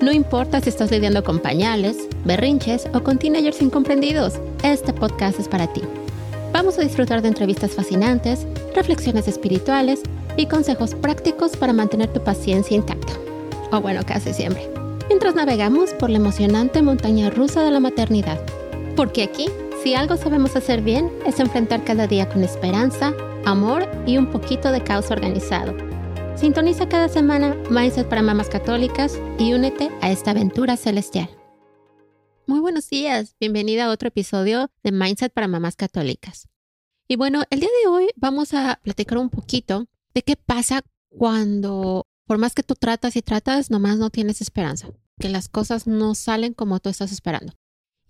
No importa si estás lidiando con pañales, berrinches o con teenagers incomprendidos, este podcast es para ti. Vamos a disfrutar de entrevistas fascinantes, reflexiones espirituales y consejos prácticos para mantener tu paciencia intacta. O bueno, casi siempre. Mientras navegamos por la emocionante montaña rusa de la maternidad. Porque aquí, si algo sabemos hacer bien, es enfrentar cada día con esperanza, amor y un poquito de caos organizado Sintoniza cada semana Mindset para Mamás Católicas y únete a esta aventura celestial. Muy buenos días, bienvenida a otro episodio de Mindset para Mamás Católicas. Y bueno, el día de hoy vamos a platicar un poquito de qué pasa cuando, por más que tú tratas y tratas, nomás no tienes esperanza, que las cosas no salen como tú estás esperando.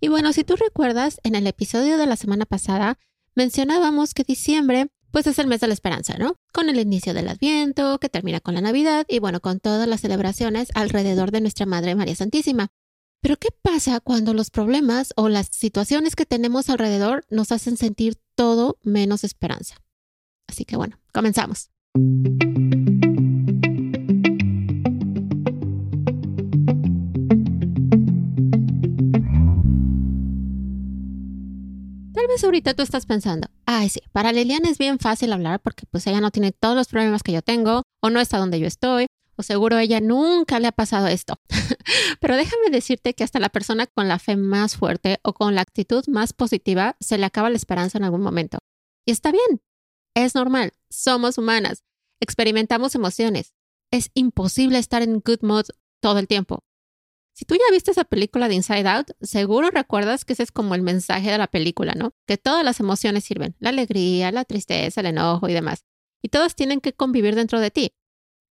Y bueno, si tú recuerdas, en el episodio de la semana pasada mencionábamos que diciembre pues es el mes de la esperanza, ¿no? Con el inicio del Adviento, que termina con la Navidad y bueno, con todas las celebraciones alrededor de nuestra Madre María Santísima. Pero ¿qué pasa cuando los problemas o las situaciones que tenemos alrededor nos hacen sentir todo menos esperanza? Así que bueno, comenzamos. Ahorita tú estás pensando, ay sí, para Liliana es bien fácil hablar porque pues ella no tiene todos los problemas que yo tengo o no está donde yo estoy o seguro ella nunca le ha pasado esto. Pero déjame decirte que hasta la persona con la fe más fuerte o con la actitud más positiva se le acaba la esperanza en algún momento. Y está bien, es normal, somos humanas, experimentamos emociones. Es imposible estar en good mood todo el tiempo. Si tú ya viste esa película de Inside Out, seguro recuerdas que ese es como el mensaje de la película, ¿no? Que todas las emociones sirven, la alegría, la tristeza, el enojo y demás. Y todas tienen que convivir dentro de ti.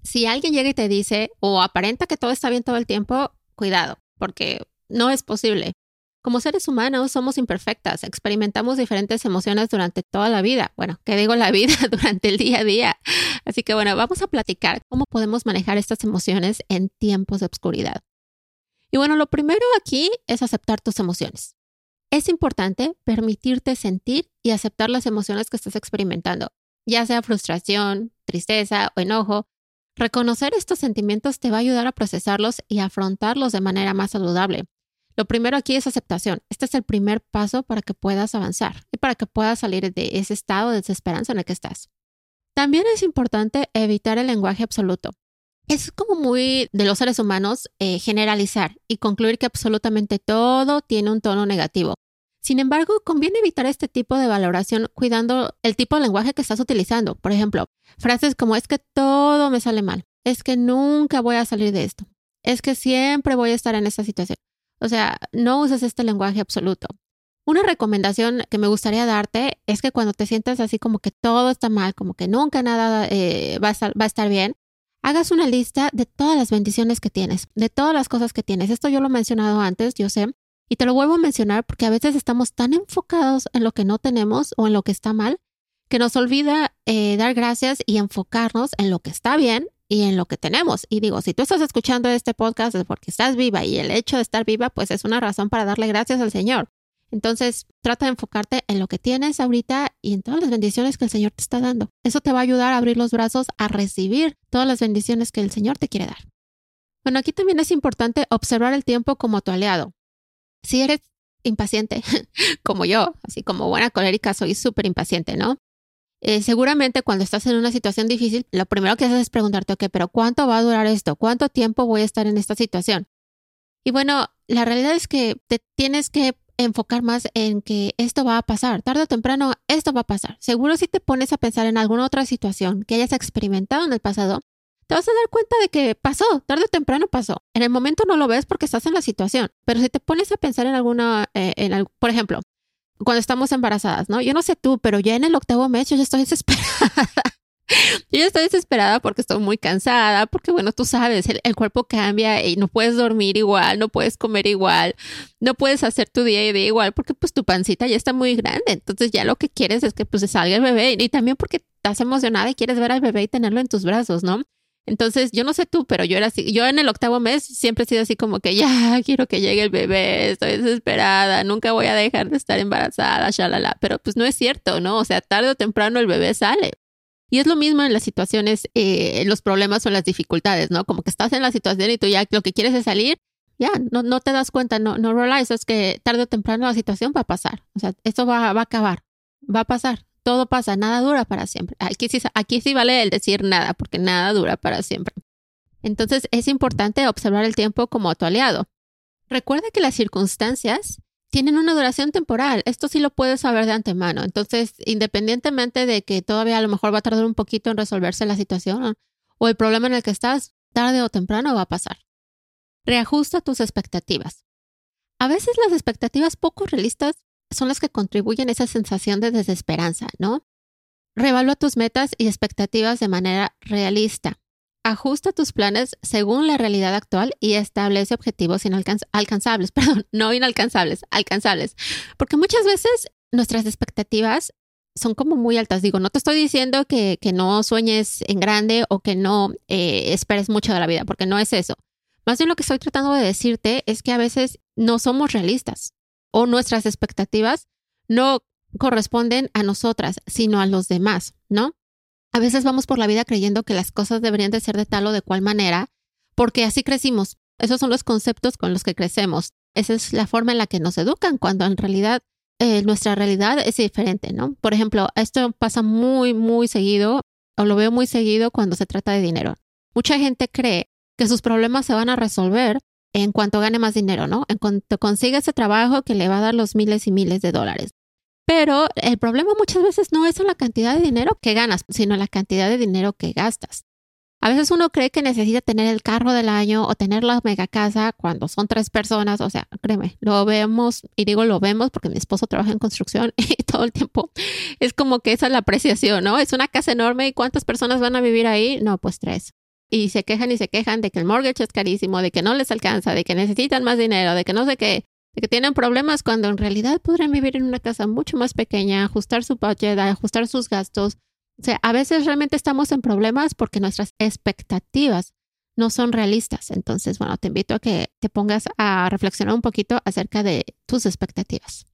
Si alguien llega y te dice o aparenta que todo está bien todo el tiempo, cuidado, porque no es posible. Como seres humanos somos imperfectas, experimentamos diferentes emociones durante toda la vida. Bueno, ¿qué digo la vida? durante el día a día. Así que bueno, vamos a platicar cómo podemos manejar estas emociones en tiempos de oscuridad. Y bueno, lo primero aquí es aceptar tus emociones. Es importante permitirte sentir y aceptar las emociones que estás experimentando, ya sea frustración, tristeza o enojo. Reconocer estos sentimientos te va a ayudar a procesarlos y afrontarlos de manera más saludable. Lo primero aquí es aceptación. Este es el primer paso para que puedas avanzar y para que puedas salir de ese estado de desesperanza en el que estás. También es importante evitar el lenguaje absoluto es como muy de los seres humanos eh, generalizar y concluir que absolutamente todo tiene un tono negativo. Sin embargo, conviene evitar este tipo de valoración cuidando el tipo de lenguaje que estás utilizando. Por ejemplo, frases como es que todo me sale mal, es que nunca voy a salir de esto, es que siempre voy a estar en esta situación. O sea, no uses este lenguaje absoluto. Una recomendación que me gustaría darte es que cuando te sientas así como que todo está mal, como que nunca nada eh, va a estar bien, hagas una lista de todas las bendiciones que tienes, de todas las cosas que tienes. Esto yo lo he mencionado antes, yo sé, y te lo vuelvo a mencionar porque a veces estamos tan enfocados en lo que no tenemos o en lo que está mal que nos olvida eh, dar gracias y enfocarnos en lo que está bien y en lo que tenemos. Y digo, si tú estás escuchando este podcast es porque estás viva y el hecho de estar viva pues es una razón para darle gracias al Señor. Entonces, trata de enfocarte en lo que tienes ahorita y en todas las bendiciones que el Señor te está dando. Eso te va a ayudar a abrir los brazos a recibir todas las bendiciones que el Señor te quiere dar. Bueno, aquí también es importante observar el tiempo como tu aliado. Si eres impaciente, como yo, así como buena colérica, soy súper impaciente, ¿no? Eh, seguramente cuando estás en una situación difícil, lo primero que haces es preguntarte, pero ¿cuánto va a durar esto? ¿Cuánto tiempo voy a estar en esta situación? Y bueno, la realidad es que te tienes que enfocar más en que esto va a pasar, tarde o temprano esto va a pasar. Seguro si te pones a pensar en alguna otra situación que hayas experimentado en el pasado, te vas a dar cuenta de que pasó, tarde o temprano pasó. En el momento no lo ves porque estás en la situación, pero si te pones a pensar en alguna, eh, en, por ejemplo, cuando estamos embarazadas, ¿no? Yo no sé tú, pero ya en el octavo mes yo ya estoy desesperada. Yo estoy desesperada porque estoy muy cansada, porque bueno, tú sabes, el, cuerpo cambia y no puedes dormir igual, no puedes comer igual, no puedes hacer tu día y día igual porque pues tu pancita ya está muy grande. Entonces ya lo que quieres es que pues salga el bebé y también porque estás emocionada y quieres ver al bebé y tenerlo en tus brazos, ¿no? Entonces, yo no sé tú, pero yo era así, yo en el octavo mes siempre he sido así como que ya quiero que llegue el bebé, estoy desesperada, nunca voy a dejar de estar embarazada, shalala, pero pues no es cierto, ¿no? O sea, tarde o temprano el bebé sale. Y es lo mismo en las situaciones, eh, los problemas o las dificultades, ¿no? Como que estás en la situación y tú ya lo que quieres es salir, ya, no, no te das cuenta, no, no realizas que tarde o temprano la situación va a pasar. O sea, esto va, va a acabar, va a pasar todo pasa, nada dura para siempre. Aquí sí, aquí sí vale el decir nada, porque nada dura para siempre. Entonces es importante observar el tiempo como tu aliado. Recuerda que las circunstancias tienen una duración temporal. Esto sí lo puedes saber de antemano. Entonces, independientemente de que todavía a lo mejor va a tardar un poquito en resolverse la situación o el problema en el que estás, tarde o temprano va a pasar. Reajusta tus expectativas. A veces las expectativas poco realistas son las que contribuyen a esa sensación de desesperanza, ¿no? Revalúa tus metas y expectativas de manera realista. Ajusta tus planes según la realidad actual y establece objetivos inalcanzables, perdón, no inalcanzables, alcanzables. Porque muchas veces nuestras expectativas son como muy altas. Digo, no te estoy diciendo que, no sueñes en grande o que no eh, esperes mucho de la vida, porque no es eso. Más bien lo que estoy tratando de decirte es que a veces no somos realistas o nuestras expectativas no corresponden a nosotras, sino a los demás, ¿no? A veces vamos por la vida creyendo que las cosas deberían de ser de tal o de cual manera, porque así crecimos. Esos son los conceptos con los que crecemos. Esa es la forma en la que nos educan, cuando en realidad eh, nuestra realidad es diferente, ¿no? Por ejemplo, esto pasa muy, muy seguido, o lo veo muy seguido cuando se trata de dinero. Mucha gente cree que sus problemas se van a resolver en cuanto gane más dinero, ¿no? En cuanto consiga ese trabajo que le va a dar los miles y miles de dólares. Pero el problema muchas veces no es la cantidad de dinero que ganas, sino la cantidad de dinero que gastas. A veces uno cree que necesita tener el carro del año o tener la mega casa cuando son tres personas. O sea, créeme, lo vemos y digo lo vemos porque mi esposo trabaja en construcción y todo el tiempo es como que esa es la apreciación, ¿no? Es una casa enorme y ¿cuántas personas van a vivir ahí? No, pues tres y se quejan y se quejan de que el mortgage es carísimo, de que no les alcanza, de que necesitan más dinero, de que no sé qué, de que tienen problemas cuando en realidad podrían vivir en una casa mucho más pequeña, ajustar su budget, ajustar sus gastos. O sea, a veces realmente estamos en problemas porque nuestras expectativas no son realistas. Entonces, bueno, te invito a que te pongas a reflexionar un poquito acerca de tus expectativas.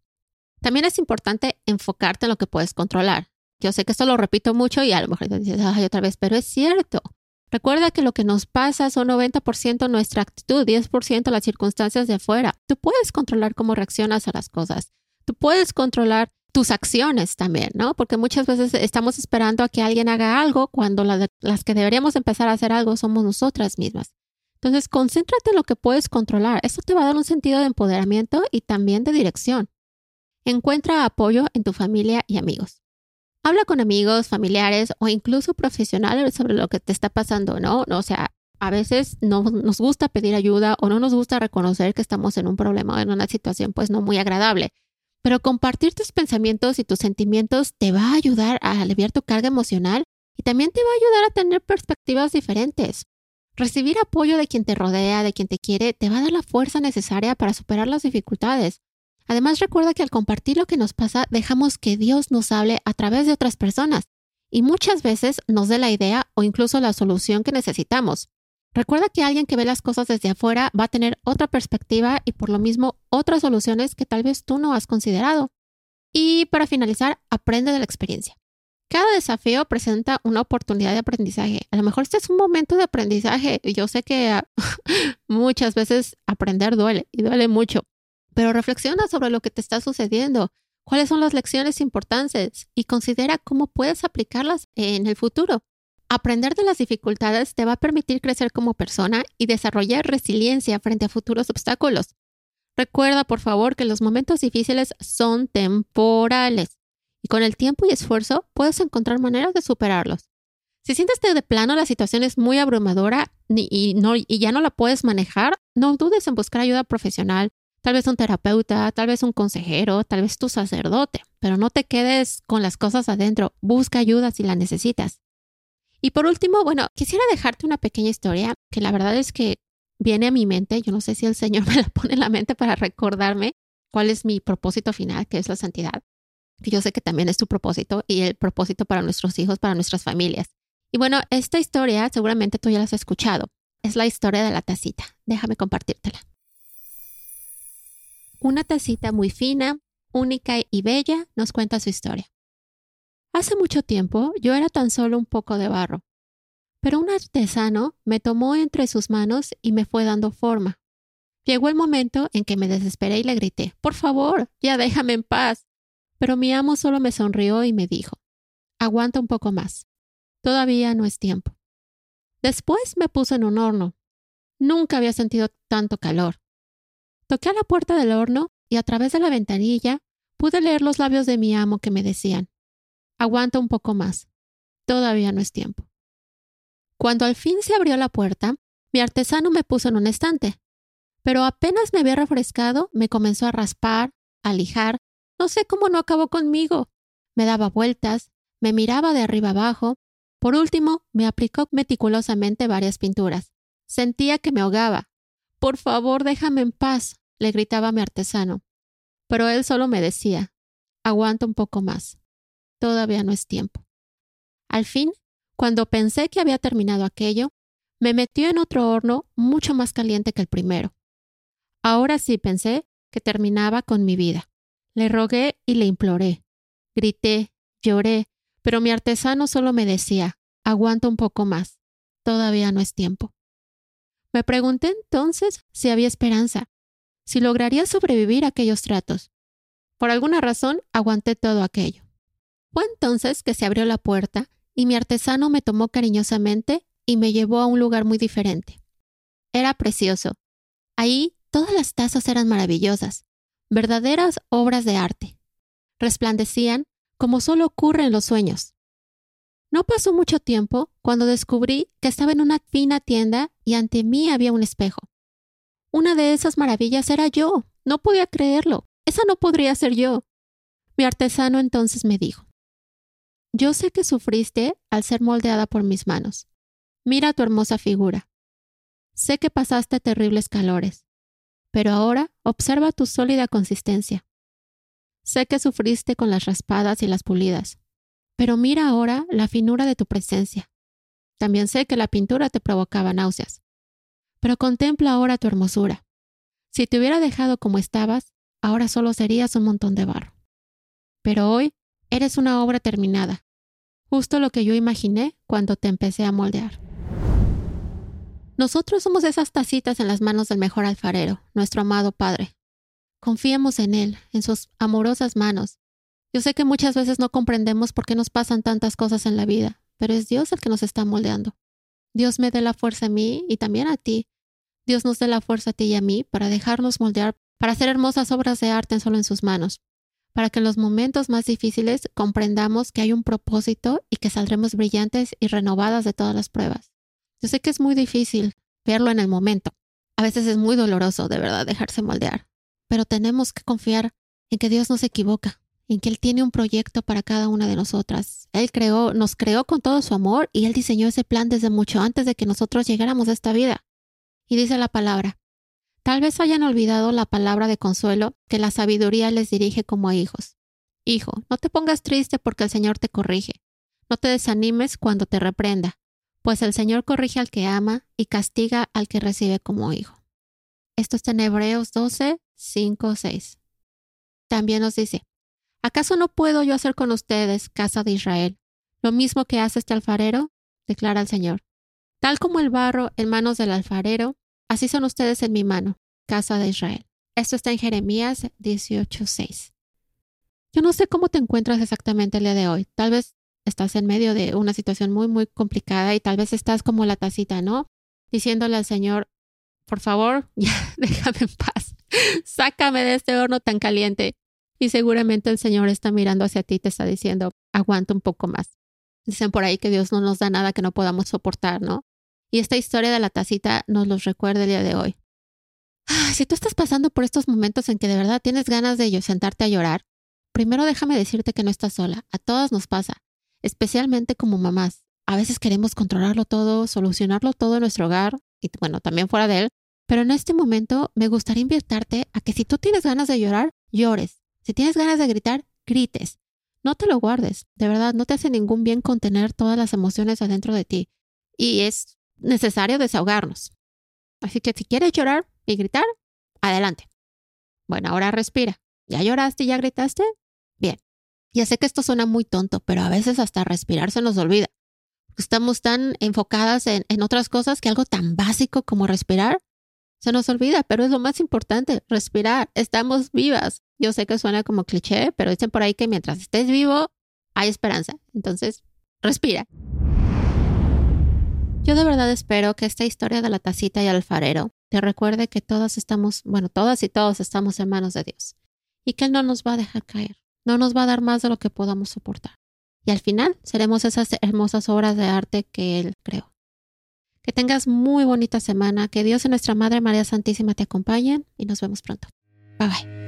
También es importante enfocarte en lo que puedes controlar. Yo sé que esto lo repito mucho y a lo mejor te dices, ay, otra vez, pero es cierto. Recuerda que lo que nos pasa son 90% nuestra actitud, 10% las circunstancias de afuera. Tú puedes controlar cómo reaccionas a las cosas. Tú puedes controlar tus acciones también, ¿no? Porque muchas veces estamos esperando a que alguien haga algo cuando las que deberíamos empezar a hacer algo somos nosotras mismas. Entonces, concéntrate en lo que puedes controlar. Eso te va a dar un sentido de empoderamiento y también de dirección. Encuentra apoyo en tu familia y amigos. Habla con amigos, familiares o incluso profesionales sobre lo que te está pasando, ¿no? O sea, a veces no nos gusta pedir ayuda o no nos gusta reconocer que estamos en un problema o en una situación pues no muy agradable. Pero compartir tus pensamientos y tus sentimientos te va a ayudar a aliviar tu carga emocional y también te va a ayudar a tener perspectivas diferentes. Recibir apoyo de quien te rodea, de quien te quiere, te va a dar la fuerza necesaria para superar las dificultades. Además, recuerda que al compartir lo que nos pasa, dejamos que Dios nos hable a través de otras personas y muchas veces nos dé la idea o incluso la solución que necesitamos. Recuerda que alguien que ve las cosas desde afuera va a tener otra perspectiva y por lo mismo otras soluciones que tal vez tú no has considerado. Y para finalizar, aprende de la experiencia. Cada desafío presenta una oportunidad de aprendizaje. A lo mejor este es un momento de aprendizaje. Yo sé que muchas veces aprender duele y duele mucho, pero reflexiona sobre lo que te está sucediendo, cuáles son las lecciones importantes y considera cómo puedes aplicarlas en el futuro. Aprender de las dificultades te va a permitir crecer como persona y desarrollar resiliencia frente a futuros obstáculos. Recuerda, por favor, que los momentos difíciles son temporales y con el tiempo y esfuerzo puedes encontrar maneras de superarlos. Si sientes que de plano la situación es muy abrumadora y, y ya no la puedes manejar, no dudes en buscar ayuda profesional tal vez un terapeuta, tal vez un consejero, tal vez tu sacerdote, pero no te quedes con las cosas adentro, busca ayuda si la necesitas. Y por último, bueno, quisiera dejarte una pequeña historia que la verdad es que viene a mi mente. Yo no sé si el Señor me la pone en la mente para recordarme cuál es mi propósito final, que es la santidad. Que yo sé que también es tu propósito y el propósito para nuestros hijos, para nuestras familias. Y bueno, esta historia seguramente tú ya la has escuchado. Es la historia de la tacita. Déjame compartírtela. Una tacita muy fina, única y bella nos cuenta su historia. Hace mucho tiempo yo era tan solo un poco de barro, pero un artesano me tomó entre sus manos y me fue dando forma. Llegó el momento en que me desesperé y le grité, Por favor, ya déjame en paz. Pero mi amo solo me sonrió y me dijo, Aguanta un poco más. Todavía no es tiempo. Después me puso en un horno. Nunca había sentido tanto calor. Toqué a la puerta del horno y a través de la ventanilla pude leer los labios de mi amo que me decían, Aguanta un poco más. Todavía no es tiempo. Cuando al fin se abrió la puerta, mi artesano me puso en un estante. Pero apenas me había refrescado, me comenzó a raspar, a lijar. No sé cómo no acabó conmigo. Me daba vueltas, me miraba de arriba abajo. Por último, me aplicó meticulosamente varias pinturas. Sentía que me ahogaba. Por favor, déjame en paz, le gritaba mi artesano. Pero él solo me decía, aguanta un poco más todavía no es tiempo. Al fin, cuando pensé que había terminado aquello, me metió en otro horno mucho más caliente que el primero. Ahora sí pensé que terminaba con mi vida. Le rogué y le imploré. Grité, lloré, pero mi artesano solo me decía, aguanta un poco más, todavía no es tiempo. Me pregunté entonces si había esperanza, si lograría sobrevivir a aquellos tratos. Por alguna razón aguanté todo aquello. Fue entonces que se abrió la puerta y mi artesano me tomó cariñosamente y me llevó a un lugar muy diferente. Era precioso. Ahí todas las tazas eran maravillosas, verdaderas obras de arte. Resplandecían como solo ocurre en los sueños. No pasó mucho tiempo cuando descubrí que estaba en una fina tienda y ante mí había un espejo. Una de esas maravillas era yo. No podía creerlo. Esa no podría ser yo. Mi artesano entonces me dijo, yo sé que sufriste al ser moldeada por mis manos. Mira tu hermosa figura. Sé que pasaste terribles calores, pero ahora observa tu sólida consistencia. Sé que sufriste con las raspadas y las pulidas, pero mira ahora la finura de tu presencia. También sé que la pintura te provocaba náuseas, pero contempla ahora tu hermosura. Si te hubiera dejado como estabas, ahora solo serías un montón de barro. Pero hoy Eres una obra terminada, justo lo que yo imaginé cuando te empecé a moldear. Nosotros somos esas tacitas en las manos del mejor alfarero, nuestro amado Padre. Confiemos en Él, en sus amorosas manos. Yo sé que muchas veces no comprendemos por qué nos pasan tantas cosas en la vida, pero es Dios el que nos está moldeando. Dios me dé la fuerza a mí y también a ti. Dios nos dé la fuerza a ti y a mí para dejarnos moldear, para hacer hermosas obras de arte solo en sus manos para que en los momentos más difíciles comprendamos que hay un propósito y que saldremos brillantes y renovadas de todas las pruebas. Yo sé que es muy difícil verlo en el momento. A veces es muy doloroso, de verdad, dejarse moldear. Pero tenemos que confiar en que Dios no se equivoca, en que Él tiene un proyecto para cada una de nosotras. Él creó, nos creó con todo su amor y Él diseñó ese plan desde mucho antes de que nosotros llegáramos a esta vida. Y dice la palabra, Tal vez hayan olvidado la palabra de consuelo que la sabiduría les dirige como a hijos. Hijo, no te pongas triste porque el Señor te corrige. No te desanimes cuando te reprenda, pues el Señor corrige al que ama y castiga al que recibe como hijo. Esto está en Hebreos 12, 5, 6. También nos dice, ¿acaso no puedo yo hacer con ustedes, casa de Israel, lo mismo que hace este alfarero? declara el Señor. Tal como el barro en manos del alfarero, Así son ustedes en mi mano, casa de Israel. Esto está en Jeremías 18:6. Yo no sé cómo te encuentras exactamente el día de hoy. Tal vez estás en medio de una situación muy, muy complicada y tal vez estás como la tacita, ¿no? Diciéndole al Señor, por favor, ya déjame en paz. Sácame de este horno tan caliente. Y seguramente el Señor está mirando hacia ti y te está diciendo, aguanta un poco más. Dicen por ahí que Dios no nos da nada que no podamos soportar, ¿no? Y esta historia de la tacita nos los recuerda el día de hoy. Si tú estás pasando por estos momentos en que de verdad tienes ganas de sentarte a llorar, primero déjame decirte que no estás sola. A todas nos pasa, especialmente como mamás. a veces queremos controlarlo todo, solucionarlo todo en nuestro hogar y bueno, también fuera de él. Pero en este momento me gustaría invitarte a que si tú tienes ganas de llorar, llores. Si tienes ganas de gritar, grites. No te lo guardes. De verdad, no te hace ningún bien contener todas las emociones adentro de ti. Y es necesario desahogarnos. Así que si quieres llorar y gritar, adelante. Bueno, ahora respira. ¿Ya lloraste ya gritaste? Bien. Ya sé que esto suena muy tonto, pero a veces hasta respirar se nos olvida. Estamos tan enfocadas en, en otras cosas que algo tan básico como respirar se nos olvida, pero es lo más importante, respirar. Estamos vivas. Yo sé que suena como cliché, pero dicen por ahí que mientras estés vivo, hay esperanza. Entonces, respira. Yo de verdad espero que esta historia de la tacita y alfarero te recuerde que todas estamos, bueno, todas y todos estamos en manos de Dios y que Él no nos va a dejar caer, no nos va a dar más de lo que podamos soportar. Y al final seremos esas hermosas obras de arte que Él creó. Que tengas muy bonita semana, que Dios y nuestra Madre María Santísima te acompañen y nos vemos pronto. Bye bye.